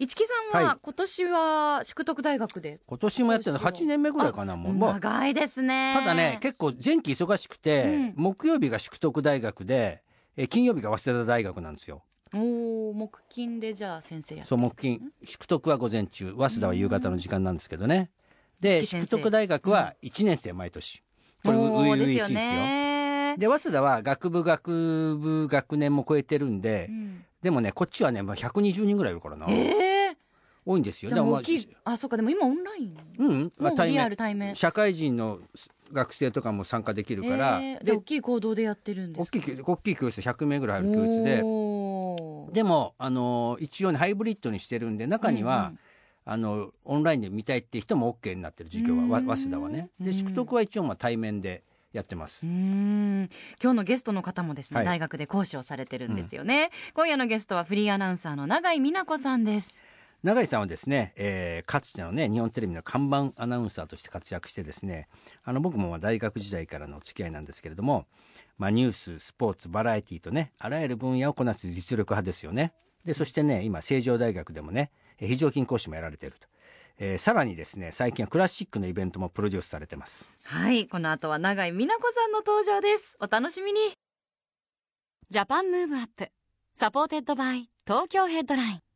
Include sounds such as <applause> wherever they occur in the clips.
市木さんは、はい。今年は淑徳大学で今年もやってるの8年目ぐらいかなもう。長いですね。ただね結構前期忙しくて、うん。木曜日が淑徳大学でえ金曜日が早稲田大学なんですよ。おお木金でじゃあ先生やそう木金。淑徳は午前中早稲田は夕方の時間なんですけどね。で月先生。淑徳大学は1年生毎年。これ初々しいですよ。で早稲田は学部学部学年も超えてるんで、うん。でもねこっちはね、まあ、120人ぐらいいるからな、ええ多いんですよ。じゃあもう大でもきいあそうかでも今オンライン？うん、もうリアル面対面。社会人の学生とかも参加できるから、でえーじゃあ大きい行動でやってるんですか？大きい大きい教室100名ぐらいある教室で。でも、あの一応ねハイブリッドにしてるんで中には、あのオンラインで見たいって人も OK になってる授業は早稲田はね。でうん淑徳は一応まあ対面でやってます。うーん。今日のゲストの方もですね、はい。大学で講師をされてるんですよね、今夜のゲストはフリーアナウンサーの永井美奈子さんです永井さんはですね、えーかつてのね日本テレビの看板アナウンサーとして活躍してですねあの僕もまあ大学時代からのお付き合いなんですけれども、まあ、ニューススポーツバラエティとねあらゆる分野をこなす実力派ですよね。でそしてね今成城大学でもねえー非常勤講師もやられていると、えーさらにですね最近はクラシックのイベントもプロデュースされてます。はいこの後は永井美奈子さんの登場です。お楽しみに。Japan Move Up。supported by Tokyo Headline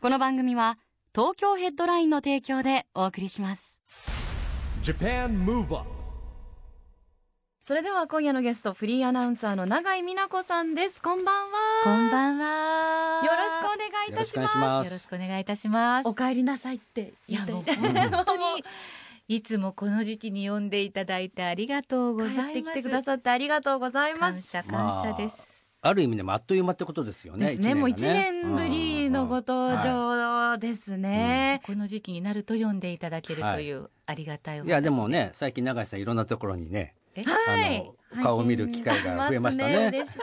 この番組は東京ヘッドラインの提供でお送りします。Japan Move Up それでは今夜のゲストフリーアナウンサーの永井美奈子さんです。こんばんは。こんばんは。よろしくお願いいたします。よろしくお願いいいたします。お帰りなさいっていやもう。言って本当にいつもこの時期に呼んでいただいてありがとうございます。帰ってきてくださってありがとうございます。感謝感謝です。ある意味でもあっという間ってことですよねですね。もう一が年ぶりのご登場ですね、この時期になると呼んでいただけるというありがたいお話いやでもね最近永井さんいろんなところにねえ？はい。あの顔を見る機会が増えましたね。嬉しい。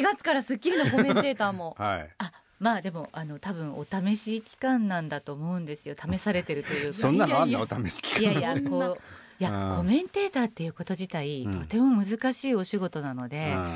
4月から『スッキリ』のコメンテーターも。<laughs> はい。あまあでもあの多分お試し期間なんだと思うんですよ。試されてるというか。<laughs> そんなのあんいやなお試し期い間やいやこういやうん。コメンテーターっていうこと自体、うん。とても難しいお仕事なので、うん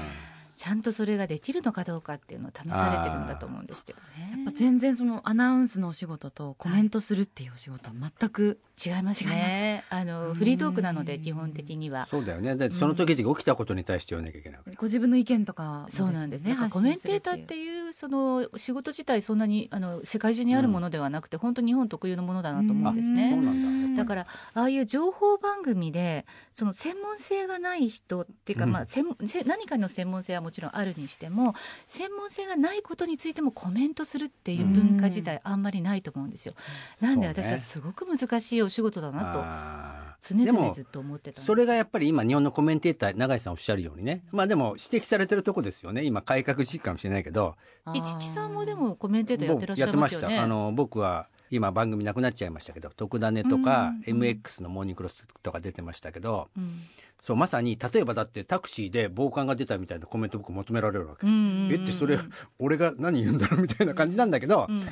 ちゃんとそれができるのかどうかっていうのを試されてるんだと思うんですけどね。全然そのアナウンスのお仕事とコメントするっていうお仕事は全く違いますね。あうん。のフリートークなので基本的には。そうだよね。だその時々起きたことに対して言わなきゃいけないご自分の意見とかもそうなんです。ね。発コメンテーターっていうその仕事自体そんなにあの世界中にあるものではなくて、本当日本特有のものだなと思うんですそうね。なんだだからああいう情報番組でその専門性がない人っていうか、うん。まあ専何かの専門性はもちろんあるにしても専門性がないことについてもコメントするっていう文化自体あんまりないと思うんですよ。なんで私はすごく難しいお仕事だなとあ常々ずっと思ってたそれがやっぱり今日本のコメンテーター永井さんおっしゃるようにね。まあでも指摘されてるとこですよね。今改革時期かもしれないけど。一木さんもでもコメンテーターやってらっしゃい僕ますよね。あの僕は今番組なくなっちゃいましたけど「特ダネ」とか MX の「モーニングクロス」とか出てましたけどうん。そうまさに例えばだってタクシーで暴漢が出たみたいなコメント僕求められるわけ、うんうんうん。えってそれ俺が何言うんだろうみたいな感じなんだけど、うん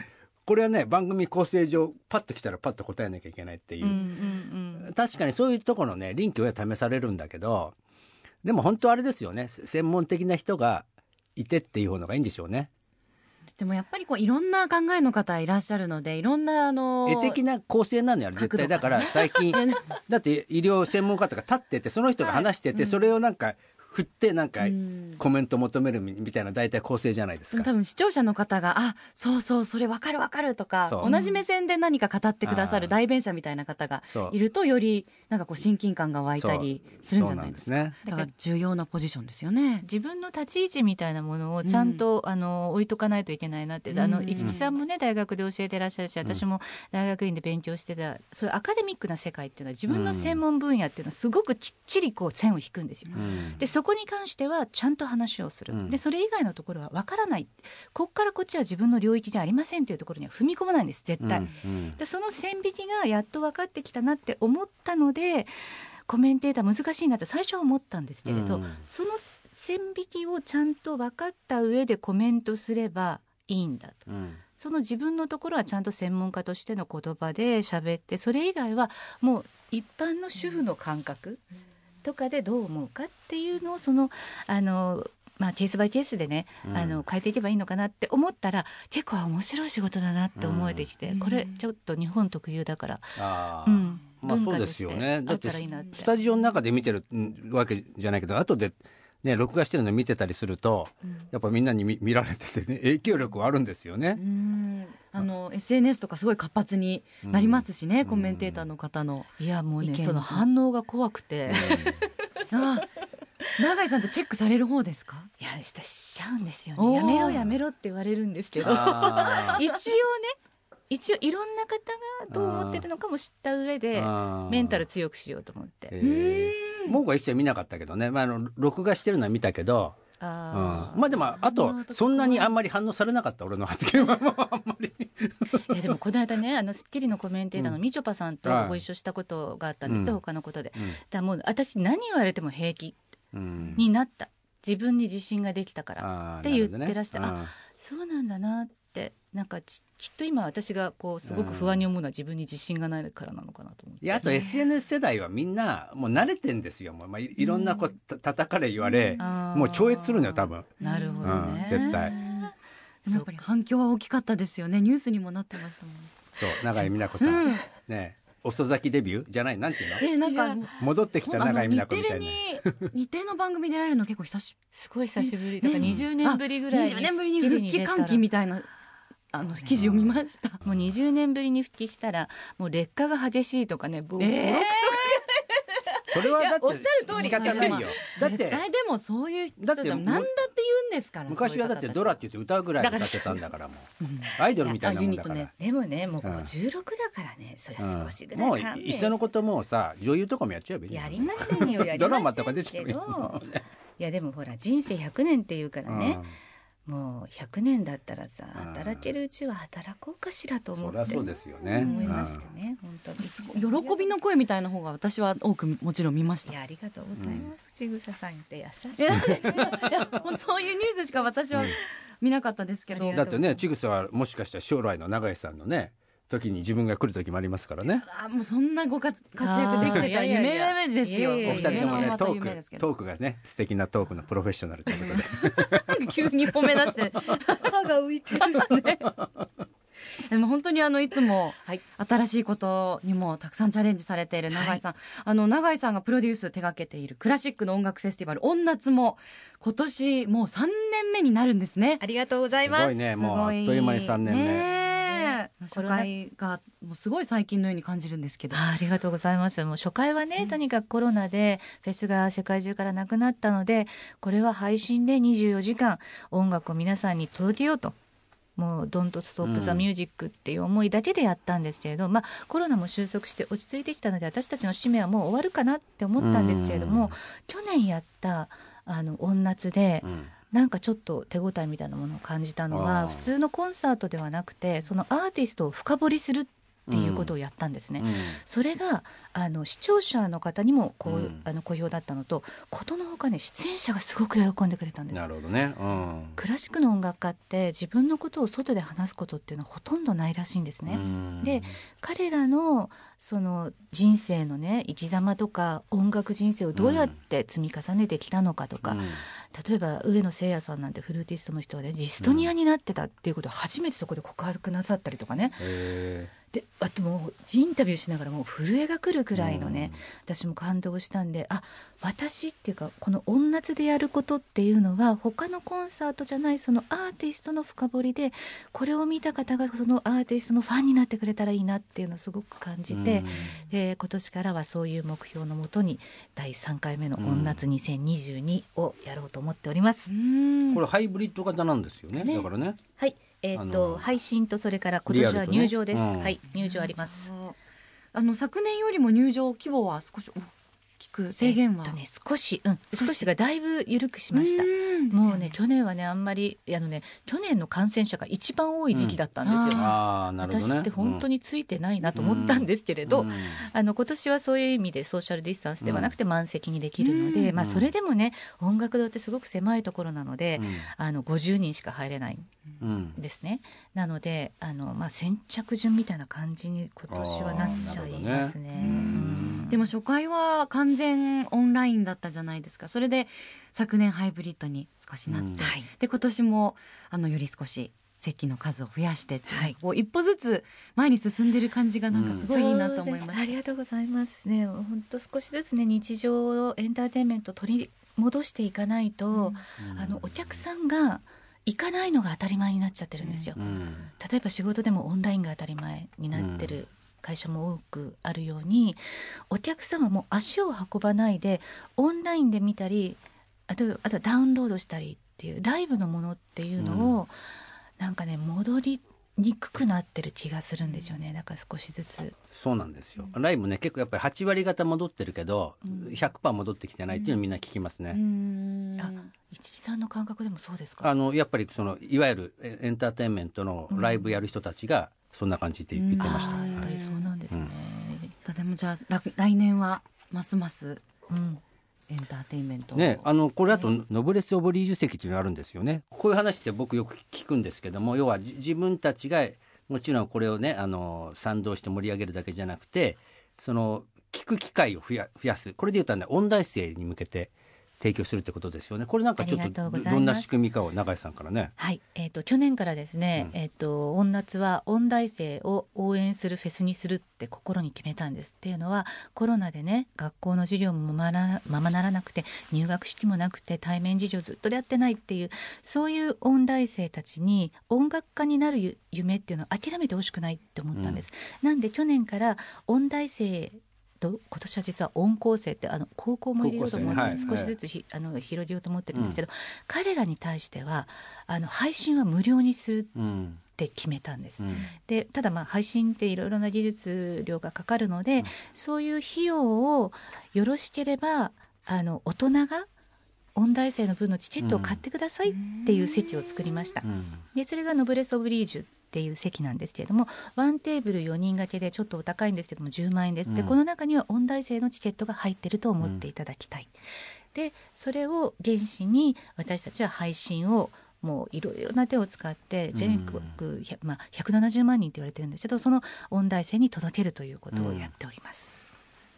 これはね番組構成上パッと来たらパッと答えなきゃいけないっていう、うんうんうん。確かにそういうところのね臨機応変に試されるんだけどでも本当あれですよねせ専門的な人がいてっていう方がいいんでしょうね。でもやっぱりこういろんな考えの方いらっしゃるのでいろんなあの絵的な構成なのよ絶対。だから最近 <laughs> だって医療専門家とか立っててその人が話してて、それをなんか振ってなんかうん。コメント求めるみみたいな大体構成じゃないですか。多分視聴者の方が「あそうそうそれ分かる分かる」とか同じ目線で何か語ってくださる代弁者みたいな方がいるとよりなんかこう親近感が湧いたりするんじゃないですか。そう。なんだから重要なポジションですよね。自分の立ち位置みたいなものをちゃんと、あの置いとかないといけないなって、あうん。の一木さんもね大学で教えてらっしゃるし私も大学院で勉強してたそういうアカデミックな世界っていうのは自分の専門分野っていうのはすごくきっちりこう線を引くんですよ。うん。でそそこに関してはちゃんと話をする、うん。でそれ以外のところは分からない。こっからこっちは自分の領域じゃありませんというところには踏み込まないんです絶対、うんうん。でその線引きがやっと分かってきたなって思ったのでコメンテーター難しいなって最初は思ったんですけれど、うん。その線引きをちゃんと分かった上でコメントすればいいんだと。うん。その自分のところはちゃんと専門家としての言葉で喋ってそれ以外はもう一般の主婦の感覚とかでどう思うかっていうのをそのあのまあケースバイケースでね、うん。あの変えていけばいいのかなって思ったら結構あ面白い仕事だなって思えてきて、うん。これちょっと日本特有だから、あー。うん、まあそうですよね。だあっって。スタジオの中で見てるんわけじゃないけど後でね録画してるの見てたりするとやっぱみんなに見見られててね影響力はあるんですよね。う。ん。あの SNS とかすごい活発になりますしね、うん。コメンテーターの方の。いやもう意見ねその反応が怖くて、<laughs> あ永井さんってチェックされる方ですか？いやししちゃうんですよね。やめろやめろって言われるんですけど。<laughs> 一応ね一応いろんな方がどう思ってるのかも知った上でメンタル強くしようと思って、えー僕は一切見なかったけどね、まあ、あの録画してるのは見たけど、うん、あまあでもあとそんなにあんまり反応されなかった俺の発言はもうあんまり。ーいやでもこの間ねあの『スッキリ』のコメンテーターのみちょぱさんとはい。ご一緒したことがあったんですね、うん。他のことで。だからもう私何言われても平気うん。になった。自分に自信ができたからって言ってらしてなるほどねそうなんだなってなんかちきっと今私がこうすごく不安に思うのは自分に自信がないからなのかなと思って。いやあと SNS 世代はみんなもう慣れてんですよ。もう、まあ、いいろんなこうた叩かれ言われ、あーもう超越するのよ多分。なるほどね、うん絶対。でもやっぱり反響は大きかったですよね。ニュースにもなってましたもん。そう永井美奈子さん、うん。ね遅咲きデビューじゃないなんていうの？えなんか戻ってきた永井美奈子みたいな。日テレの番組出られるの結構久しすごい久しぶり。だから20年ぶりぐらいに20年ぶりに復帰歓喜みたいなあの記事を見ました。<laughs> もう20年ぶりに復帰したらもう劣化が激しいとかねボロクソえそれはだっておっしゃる通り。仕方ないよ。だって絶対でもそういう人だってじゃ何だって言うんですから昔はだってドラって言って歌うぐらい歌ってたんだからもう。<laughs> アイドルみたいなもんだから。あユニットでもねもううん。56だからね。それうん少しぐらもういっそのこともうさ女優とかもやっちゃえばいいやりませんよやりませんけど <laughs> ドラマとか出ちゃうよいやでもほら人生100年っていうからね、もう100年だったらさうん。働けるうちは働こうかしらと思ってそうですよね。思いましてね。本当に。喜びの声みたいな方が私は多くもちろん見ました。いやありがとうございます、ちぐささんって優しい。いやそういうニュースしか私は見なかったですけど、うだってねちぐさはもしかしたら将来の永井さんのね時に自分が来る時もありますからね。あもうそんなご活活躍できてた。らあーいやいやいや。夢ですよお二人ともねまたト夢ですけど。ークトークがね素敵なトークのプロフェッショナルということで。急に褒め出して歯が浮いてるね。でも本当にあのいつもはい。新しいことにもたくさんチャレンジされている永井さん、あの永井さんがプロデュース手掛けているクラシックの音楽フェスティバル「音夏」も今年もう3年目になるんですね。ありがとうございます。すごいねもうあっという間に3年目。ねえ初回がもうすごい最近のように感じるんですけど。あありがとうございます。もう初回はね、とにかくコロナでフェスが世界中からなくなったので、これは配信で24時間音楽を皆さんに届けようと。もう「Don't Stop the うん Music」っていう思いだけでやったんですけれど、まあコロナも収束して落ち着いてきたので私たちの使命はもう終わるかなって思ったんですけれども、去年やったあの音夏でうんなんかちょっと手応えみたいなものを感じたのは普通のコンサートではなくてそのアーティストを深掘りするっていうことをやったんですね。うん。それがあの視聴者の方にもこう、うん。あの好評だったのとことのほかね出演者がすごく喜んでくれたんです。なるほどね。うん。クラシックの音楽家って自分のことを外で話すことっていうのはほとんどないらしいんですね。うん。で彼らのその人生のね生き様とか音楽人生をどうやって積み重ねてきたのかとか、うん。例えば上野誠也さんなんてフルーティストの人はねジストニアになってたっていうことを初めてそこで告白なさったりとかね。へであともうインタビューしながらもう震えがくるくーらいのね、私も感動したんであ私っていうかこの音夏でやることっていうのは他のコンサートじゃないそのアーティストの深掘りでこれを見た方がそのアーティストのファンになってくれたらいいなっていうのをすごく感じて、で今年からはそういう目標のもとに第3回目の「音夏2022」をやろうと思っております。うんこれハイブリッド型なんですよね。ねだからね。はいえーっあのと配信とそれから今年は入場です、うん。はい入場あります。あの昨年よりも入場規模は少し聞く制限は、えっとね少しうん。少し。がだいぶ緩くしました。うん。もうね去年はねあんまりあのね去年の感染者が一番多い時期だったんですよ、うんああなるほどね。私って本当についてないなと思ったんですけれど、うん。あの今年はそういう意味でソーシャルディスタンスではなくて満席にできるので、うん。まあ、それでもね音楽堂ってすごく狭いところなので、うん。あの50人しか入れないですね。なのであの、まあ、先着順みたいな感じに今年はなっちゃいますね。でも初回は完全オンラインだったじゃないですか。それで昨年ハイブリッドに少しなって、うん。はい。で今年もあのより少し席の数を増やしてはい。こう一歩ずつ前に進んでる感じがなんかすごいいいなと思いました、そうですありがとうございますね。本当少しずつね日常をエンターテインメントを取り戻していかないと、あのお客さんが行かないのが当たり前になっちゃってるんですよ、うん。例えば仕事でもオンラインが当たり前になってる会社も多くあるように、お客様も足を運ばないでオンラインで見たりあとあとはダウンロードしたりっていうライブのものっていうのを、なんかね戻りにくくなってる気がするんですよね。だから少しずつ。そうなんですよ。ライブね結構やっぱり8割方戻ってるけど、うん。100%戻ってきてないっていうのみんな聞きますね、うん。あ一木さんの感覚でもそうですか？あのやっぱりそのいわゆるエエンターテインメントのライブやる人たちがそんな感じって言ってました、やっぱりそうなんですね。とてもじゃあら来年はますますうんエンターテインメントを。ね、あのこれだとノブレス・オブリージュ席っていうのがあるんですよね。こういう話って僕よく聞くんですけども要はじ自分たちがもちろんこれをねあの賛同して盛り上げるだけじゃなくてその聞く機会を増や増やす。これでいうとね音大生に向けて提供するってことですよね。これなんかちょっとどんな仕組みかを永井さんからね。はい、えっ、と去年からですね、うん。えっ、と音夏は音大生を応援するフェスにするって心に決めたんです。っていうのはコロナでね学校の授業もままならなくて入学式もなくて対面授業ずっとやってないっていうそういう音大生たちに音楽家になるゆ夢っていうのを諦めてほしくないって思ったんです。なんで去年から音大生と今年は実は音高生ってあの高校も入れようと思って、ね。はい少しずつひ、あの広げようと思ってるんですけど、彼らに対してはあの配信は無料にするうん。って決めたんです。うん。でただまあ配信っていろいろな技術量がかかるので、うん。そういう費用をよろしければあの大人が音大生の分のチケットを買ってくださいっていう席を作りました。うん。でそれがノブレス・オブリージュっていう席なんですけれどもワンテーブル4人掛けでちょっとお高いんですけども10万円です、でうん。この中には音大生のチケットが入ってると思っていただきたい、でそれを原資に私たちは配信をもういろいろな手を使って全国、100まあ、170万人って言われてるんですけどその音大生に届けるということをやっております、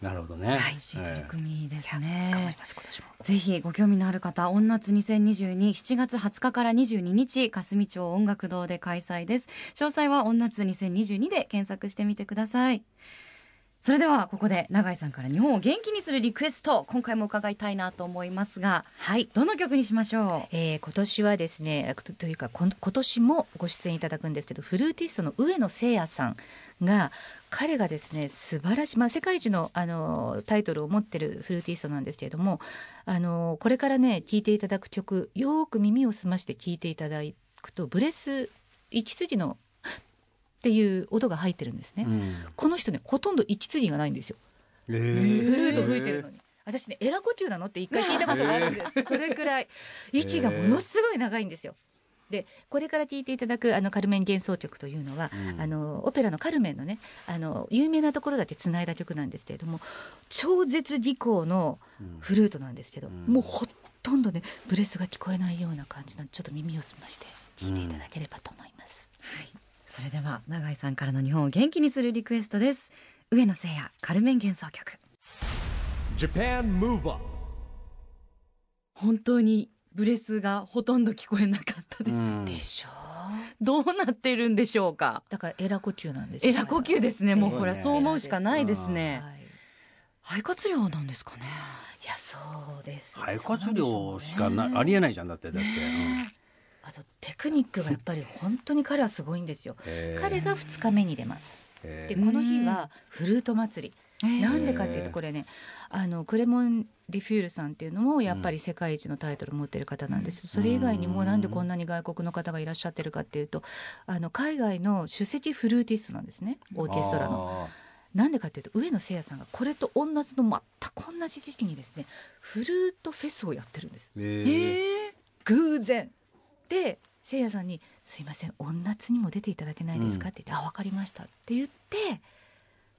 なるほどね、素晴らしい取り組みです頑張りね。ます今年もぜひご興味のある方、音夏2022、7月20日から22日、霞町音楽堂で開催です。詳細は音夏2022で検索してみてください。それではここで永井さんから日本を元気にするリクエスト、今回も伺いたいなと思いますが、はい。どの曲にしましょえー今年はですねとというか今年もご出演いただくんですけどフルーティストの上野誠也さんが彼がですね素晴らしい、まあ、世界一のあのタイトルを持ってるフルーティストなんですけれどもあのこれからね聴いていただく曲よーく耳を澄まして聴いていただくとブレス息継ぎのっていう音が入ってるんですね。うんこの人ねほとんど息継ぎがないんですよ。フフルート吹いてるのに。私ねエラ呼吸なのって一回聞いたことがあるんです。それくらい息がものすごい長いんですよ。でこれから聴いていただくあのカルメン幻想曲というのは、うんあのオペラのカルメンのねあの有名なところだけつないだ曲なんですけれども超絶技巧のフルートなんですけど、うんもうほとんどねブレスが聞こえないような感じなんでちょっと耳を澄まして聴いていただければと思います。うはい。それでは永井さんからの日本を元気にするリクエストです。上野誠也、カルメン幻想曲。Japan Move Up 本当にブレスがほとんど聞こえなかったです。うんでしょうどうなってるんでしょうか？だからエラ呼吸なんですよエラ呼吸ですね。もうこれはそう思うしかないですね。はい肺活量なんですかね。いやそうです肺活量しかな、ねありえないじゃんだってだって、あとテクニックがやっぱり本当に彼はすごいんですよ。彼が2日目に出ます。でこの日はフルート祭り。なんでかっていうとこれねあのクレモン・ディフュールさんっていうのもやっぱり世界一のタイトル持ってる方なんですけどそれ以外にもなんでこんなに外国の方がいらっしゃってるかっていうとあの海外の首席フルーティストなんですねオーケストラの。あなんでかっていうと上野聖也さんがこれと同じの全く同じ時期にですねフルートフェスをやってるんです。え偶然で聖也さんに「すいません音夏にも出ていただけないですか?」って言って「あ分かりました」って言って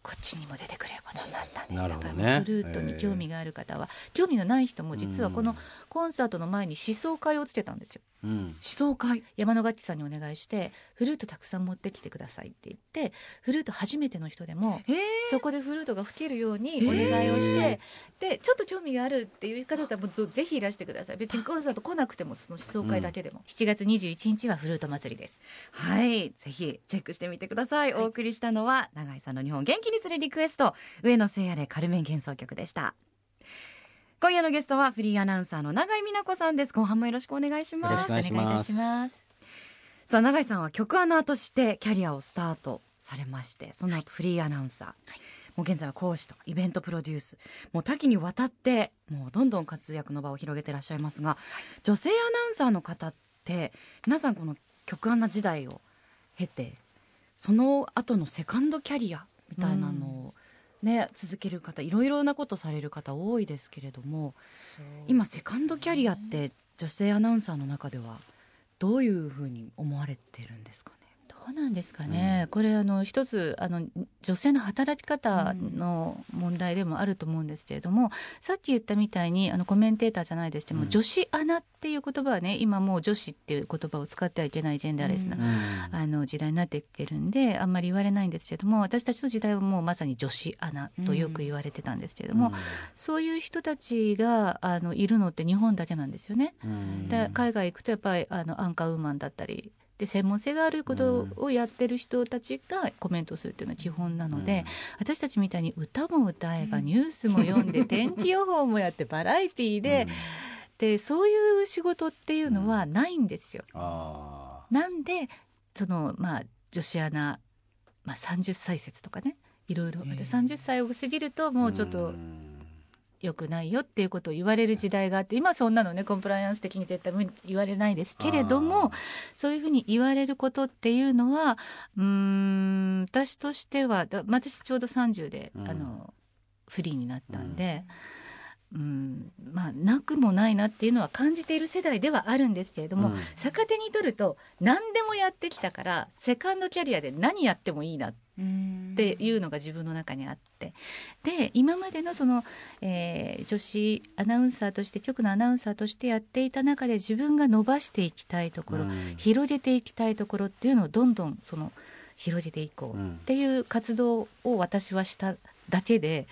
こっちにも出てくれることになったんです。なるほどね。だからフルートに興味がある方は、興味のない人も実はこのコンサートの前に思想会をつけたんですようん。思想会山野楽器さんにお願いしてフルートたくさん持ってきてくださいって言ってフルート初めての人でもへえそこでフルートが吹けるようにお願いをして、でちょっと興味があるっていう方だったらもうぜひいらしてください。別にコンサート来なくてもその思想会だけでも、7月21日はフルート祭りです。はい。ぜひチェックしてみてください、お送りしたのは永井さんの日本元気にするリクエスト。上野聖也でカルメン幻想曲でした今夜のゲストはフリーアナウンサーの永井美奈子さんです。後半もよろしくお願いします。よろしくお願いします。お願いいたしますさあ永井さんは曲アナーとしてキャリアをスタートされましてその後フリーアナウンサー、もう現在は講師とイベントプロデュース。もう多岐にわたってもうどんどん活躍の場を広げてらっしゃいますが、女性アナウンサーの方って皆さんこの曲アナ時代を経てその後のセカンドキャリアみたいなのを、ね続ける方いろいろなことされる方多いですけれども今セカンドキャリアって女性アナウンサーの中ではどういうふうに思われてるんですかね？どうなんですかね、これあの一つあの女性の働き方の問題でもあると思うんですけれども、さっき言ったみたいにあのコメンテーターじゃないですけども、うん女子アナっていう言葉はね今もう女子っていう言葉を使ってはいけないジェンダーレスな、うん。あの時代になってきてるんであんまり言われないんですけれども私たちの時代はもうまさに女子アナとよく言われてたんですけれども、そういう人たちがあのいるのって日本だけなんですよね。うん。で海外行くとやっぱりあのアンカーウーマンだったりで専門性があることをやってる人たちがコメントするっていうのは基本なので、私たちみたいに歌も歌えばニュースも読んで <laughs> 天気予報もやってバラエティーで,、でそういう仕事っていうのはないんですよ。あなんでそのまあ女子アナ、まあ、30歳説とかねいろいろ。ええで30歳を過ぎるともうちょっと良くないよっていうことを言われる時代があって今そんなのねコンプライアンス的に絶対無言われないですけれどもそういうふうに言われることっていうのはうーん私としてはだ私ちょうど30で、うん。あのフリーになったんで。うん。まあなくもないなっていうのは感じている世代ではあるんですけれども、うん。逆手に取ると何でもやってきたからセカンドキャリアで何やってもいいなっっていうのが自分の中にあって。で今までのその、えー女子アナウンサーとして局のアナウンサーとしてやっていた中で自分が伸ばしていきたいところ、うん。広げていきたいところっていうのをどんどんその広げていこううんっていう活動を私はしただけで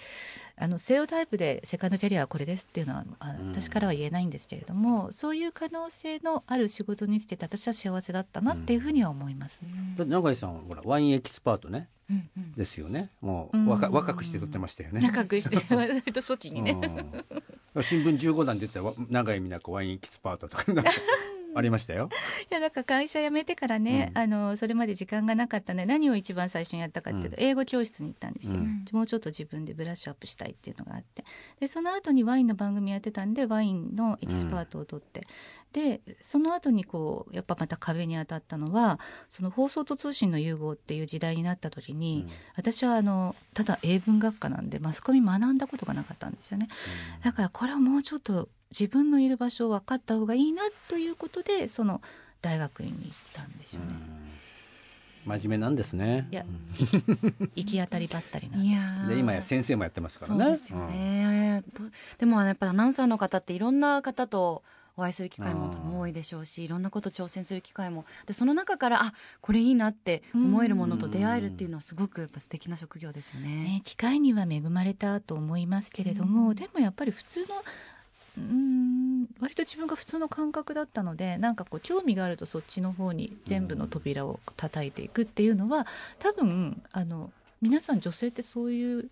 あのセオタイプでセカンドキャリアはこれですっていうのは私からは言えないんですけれども、そういう可能性のある仕事にしてて私は幸せだったなっていうふうには思います。だって永井さんはほらワインエキスパートねうんうん。ですよね。もううん。若若くして取ってましたよね。仲くして <laughs> 割と初期にね、うん。新聞15段出てたわ永井美奈子ワインエキスパートとかありましたよ。<laughs> いやだから会社辞めてからね、うん。あのそれまで時間がなかったね何を一番最初にやったかっていうと、うん。英語教室に行ったんですよ、うん。もうちょっと自分でブラッシュアップしたいっていうのがあって。でその後にワインの番組やってたんでワインのエキスパートを取って、でその後にこうやっぱまた壁に当たったのはその放送と通信の融合っていう時代になった時に、私はあのただ英文学科なんでマスコミ学んだことがなかったんですよね。だからこれはもうちょっと自分のいる場所を分かった方がいいなということでその大学院に行ったんですよね。真面目なんですね。いや行き当たりばったりな。いやーで今や先生もやってますからね。そうですよね、とでもやっぱりアナウンサーの方っていろんな方とお会いする機会も多いでしょうしいろんなこと挑戦する機会も。でその中からあこれいいなって思えるものと出会えるっていうのはすごくやっぱ素敵な職業ですよね。ね、機会には恵まれたと思いますけれども、うん。でもやっぱり普通のうん割と自分が普通の感覚だったのでなんかこう興味があるとそっちの方に全部の扉を叩いていくっていうのは多分あの皆さん女性ってそういう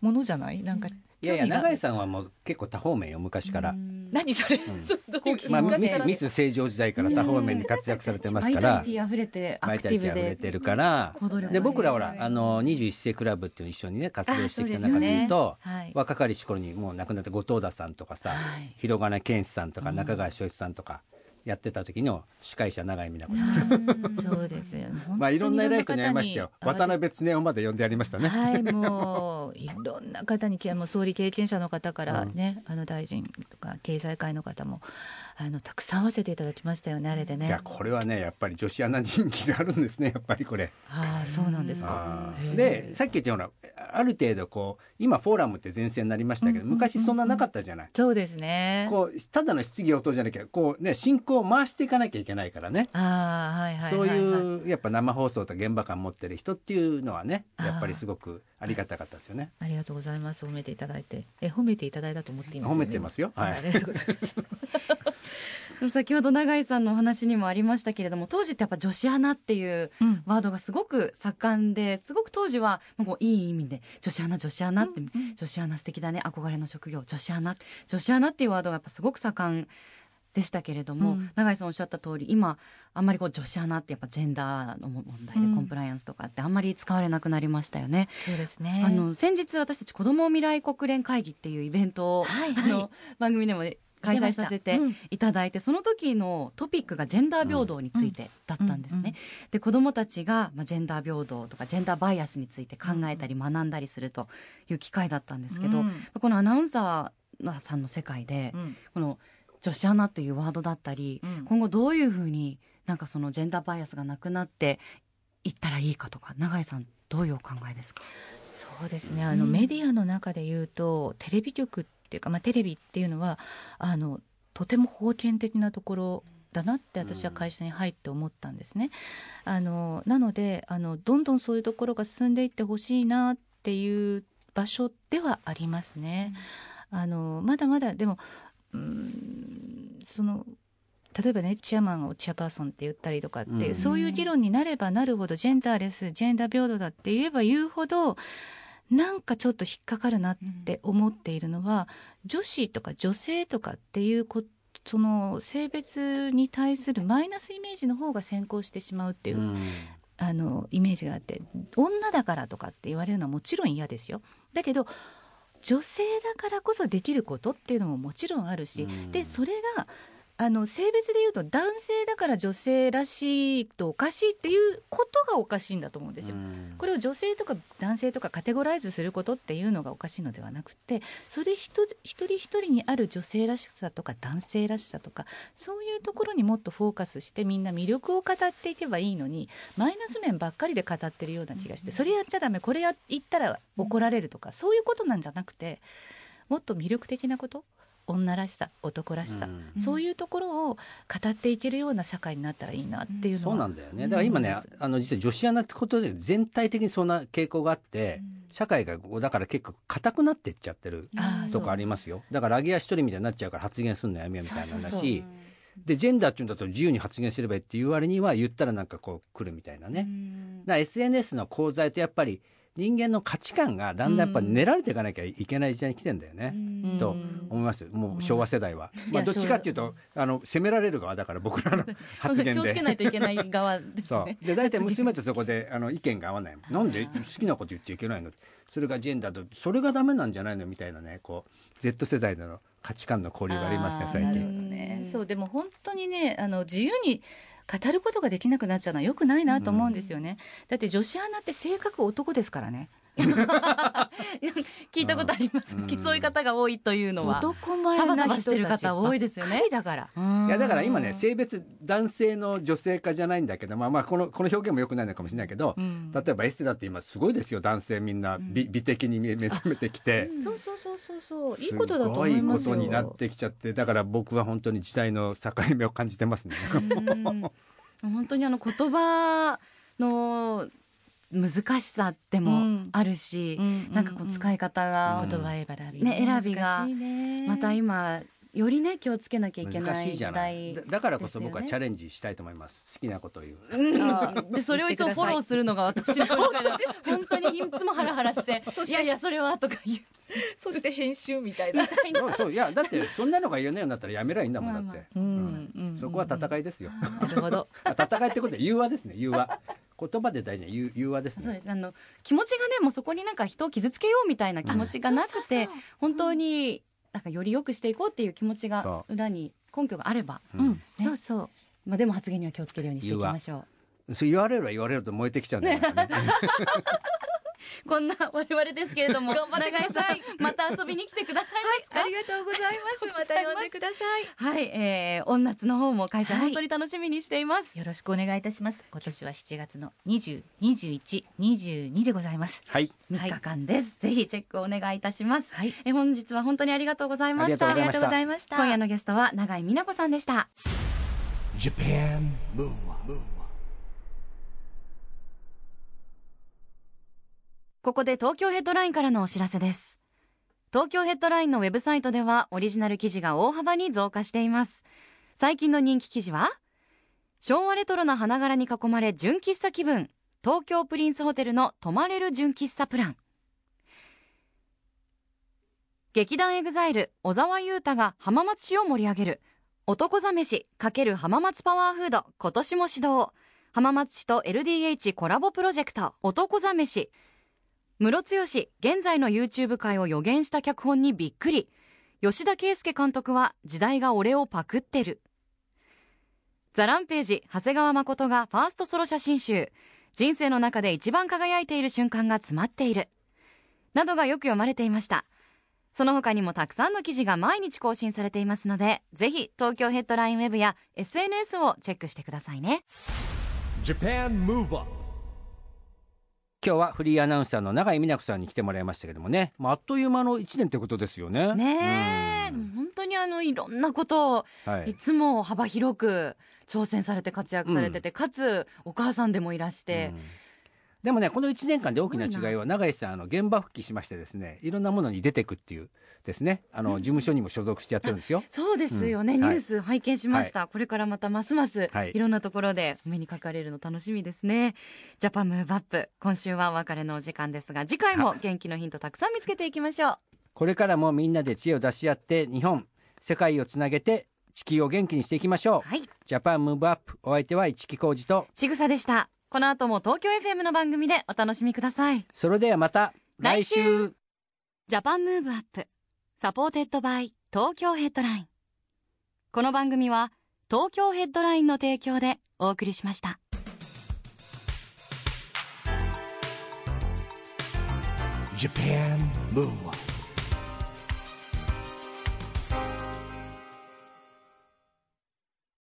ものじゃない？なんかいやいや永井さんはもう結構多方面よ昔から、うん。何それ、う <laughs> どういうまあ、ミスミス正常時代から多方面に活躍されてますバイタからリティ溢れてアクティブタリティ溢れでてるから。で僕らほらあの21世クラブっていうのを一緒にね活動してきた中で言うとはい。若かりし頃にもう亡くなった後藤田さんとかさはい。広金健志さんとかうん。中川翔一さんとかやってた時の司会者永井美奈子さん。そうですよ。まあいろんな偉い人に会いましたよ。渡辺辺恒夫まで呼んでやりましたね、はい、もういろんな方にもう総理経験者の方からね、あの大臣とか経済界の方もあのたくさん会わせていただきましたよねあれでね。いやこれはねやっぱり女子アナ人気があるんですね <laughs> やっぱりこれああそうなんですか。でさっき言ったようなある程度こう今フォーラムって前線になりましたけど、昔そんななかったじゃない、そうですね。こうただの質疑応答じゃなきゃこうね進行を回していかなきゃいけないからねああはいはいはい、そうはい。いうやっぱ生放送と現場感持ってる人っていうのはねやっぱりすごくありがたかったですよね。ありがとうございます。褒めていただいて、え褒めていただいたと思っています褒めてますよ。はいありがとうございます。先ほど永井さんのお話にもありましたけれども当時ってやっぱ女子アナっていううん。ワードがすごく盛んですごく当時はもうこういい意味で女子アナ女子アナって、女子アナ素敵だね憧れの職業女子アナ女子アナっていうワードがやっぱすごく盛んでしたけれども、うん。永井さんおっしゃった通り今あんまりこう女子アナってやっぱジェンダーの問題でうん。コンプライアンスとかってあんまり使われなくなりましたよね。そうですね。あの先日私たち子ども未来国連会議っていうイベントを、はいはい。あの番組でも開催させてうん。いただいてその時のトピックがジェンダー平等についてだったんですね。で子どもたちが、まあ、ジェンダー平等とかジェンダーバイアスについて考えたり学んだりするという機会だったんですけど、うん。このアナウンサーさんの世界で、うん。この女子アナというワードだったり、うん。今後どういうふうになんかそのジェンダーバイアスがなくなっていったらいいかとか永井さんどういうお考えですか？そうですね。あの、うん。メディアの中で言うとテレビ局っていうか、まあ、テレビっていうのはあのとても封建的なところだなって私は会社に入って思ったんですね。あのなのであのどんどんそういうところが進んでいってほしいなっていう場所ではありますね。あのまだまだでもうーんその例えばねチェアマンをチェアパーソンって言ったりとかってうんそういう議論になればなるほどジェンダーレスジェンダー平等だって言えば言うほどなんかちょっと引っかかるなって思っているのは、女子とか女性とかっていうこその性別に対するマイナスイメージの方が先行してしまうっていう、うん。あのイメージがあって女だからとかって言われるのはもちろん嫌ですよ。だけど女性だからこそできることっていうのももちろんあるし、うん。でそれがあの性別で言うと男性だから女性らしいとおかしいっていうことがおかしいんだと思うんですよ。うん。これを女性とか男性とかカテゴライズすることっていうのがおかしいのではなくてそれ一人一人一人にある女性らしさとか男性らしさとかそういうところにもっとフォーカスしてみんな魅力を語っていけばいいのにマイナス面ばっかりで語ってるような気がしてそれやっちゃダメ。これや言ったら怒られるとかそういうことなんじゃなくてもっと魅力的なこと女らしさ男らしさ、うん。そういうところを語っていけるような社会になったらいいなっていうのは、そうなんだよね。だから今ねうんあの実は女子アナってことで全体的にそんな傾向があって、社会がだから結構硬くなっていっちゃってるとかありますよ。だからラゲア一人みたいになっちゃうから発言すんのやめようみたいな話。でジェンダーっていうんだと自由に発言すればいいっていう割には言ったらなんかこう来るみたいなね、だ SNS の功罪とやっぱり人間の価値観がだんだんやっぱ練られていかなきゃいけない時代に来てんだよね、うん。と思います。もう昭和世代は、まあどっちかっていうとあの責められる側だから僕らの発言で。気をつけないといけない側ですそねう。で大体娘とそこであの意見が合わないなんで好きなこと言っちゃいけないの？それがジェンダーとそれがダメなんじゃないの？みたいなねこう Z 世代での価値観の交流がありますね最近。どね。うんそうでも本当にねあの自由に語ることができなくなっちゃうのはよくないなと思うんですよね、だって女子アナって性格男ですからね <laughs> 聞いたことあります、うん。そういう方が多いというのは。男前サバサバな人してるたち方多いですよね。だから。いやだから今ねうん性別男性の女性化じゃないんだけどまあまあこのこの表現もよくないのかもしれないけど、うん。例えばエステだって今すごいですよ。男性みんな美,、美的に目目覚めてきて。そうそうそうそうそう。いいことだと思いすごいこますよとになってきちゃってだから僕は本当に時代の境目を感じてますね。うん。本当にあの言葉の難しさでもあるし、うんなんかこう使い方が、うん。言葉選びね選びがまた今よりね気をつけなきゃいけない時難しいじゃない。代だだからこそ僕はチャレンジしたいと思います。好きなことを言う。うん。でそれをいつもフォローするのが私の本当にいつもハラハラしていやいやそれはとか言う。そして編集みたいな。<laughs> そうそういやだってそんなのが言えないようになったらやめりゃいいんだもんだって、そこは戦いですよ。なるほど。<laughs> あ戦いってことは融和ですね融和言葉で大事な融融和ですね。そうです。あの気持ちがねもうそこになんか人を傷つけようみたいな気持ちがなくて本当になんかより良くしていこうっていう気持ちがそ裏に根拠があれば、うん、ね。そうそう。まあ、でも発言には気をつけるようにしていきましょそう言われれば言われると燃えてきちゃうんだよね。う <laughs> こんな我々ですけれども <laughs> 頑張ってください。また遊びに来てくださいますか？ありがとうございます。また呼んでくださ <laughs> はい、えー、音夏の方も開催はい本当に楽しみにしています、い。よろしくお願いいたします。今年は7月の20、21、22でございます。はい。3日間です、ぜひチェックをお願いいたします、はい。え本日は本当にありがとうございました。ありがとうございました。ました。今夜のゲストは永井美奈子さんでした。Japan Move Up ここで東京ヘッドラインからのお知らせです。東京ヘッドラインのウェブサイトではオリジナル記事が大幅に増加しています。最近の人気記事は昭和レトロな花柄に囲まれ純喫茶気分。東京プリンスホテルの泊まれる純喫茶プラン。劇団エグザイル小澤雄太が浜松市を盛り上げる。男座飯×浜松パワーフード今年も始動。浜松市と LDH コラボプロジェクト男座飯。ムロツヨシ現在の YouTube 界を予言した脚本にびっくり。吉田圭佑監督は時代が俺をパクってる。ザランページ長谷川誠がファーストソロ写真集。人生の中で一番輝いている瞬間が詰まっている。などがよく読まれていました。その他にもたくさんの記事が毎日更新されていますのでぜひ東京ヘッドラインウェブや SNS をチェックしてくださいね。今日はフリーアナウンサーの永井美奈子さんに来てもらいましたけどもね、まあ、あっという間の1年ということですよね。ねえ。うん。本当にあのいろんなことをはい。いつも幅広く挑戦されて活躍されてて、かつお母さんでもいらしてう、んでもねこの1年間で大きな違いは永井さんあの現場復帰しましてですねいろんなものに出てくっていうですねあの事務所にも所属してやってるんですよ。そうですよね、うん。はい。ニュース拝見しました、これからまたますますはい。いろんなところでお目にかかれるの楽しみですね。ジャパンムーブアップ。今週はお別れのお時間ですが次回も元気のヒントたくさん見つけていきましょう。これからもみんなで知恵を出し合って日本世界をつなげて地球を元気にしていきましょう。はい。ジャパンムーブアップ。お相手は市木浩二とちぐさでしたこの後も東京 FM の番組でお楽しみください。それではまた来来週週。 Japan Move Up。Supported by 東京ヘッドライン。この番組は東京ヘッドラインの提供でお送りしました。Japan Move Up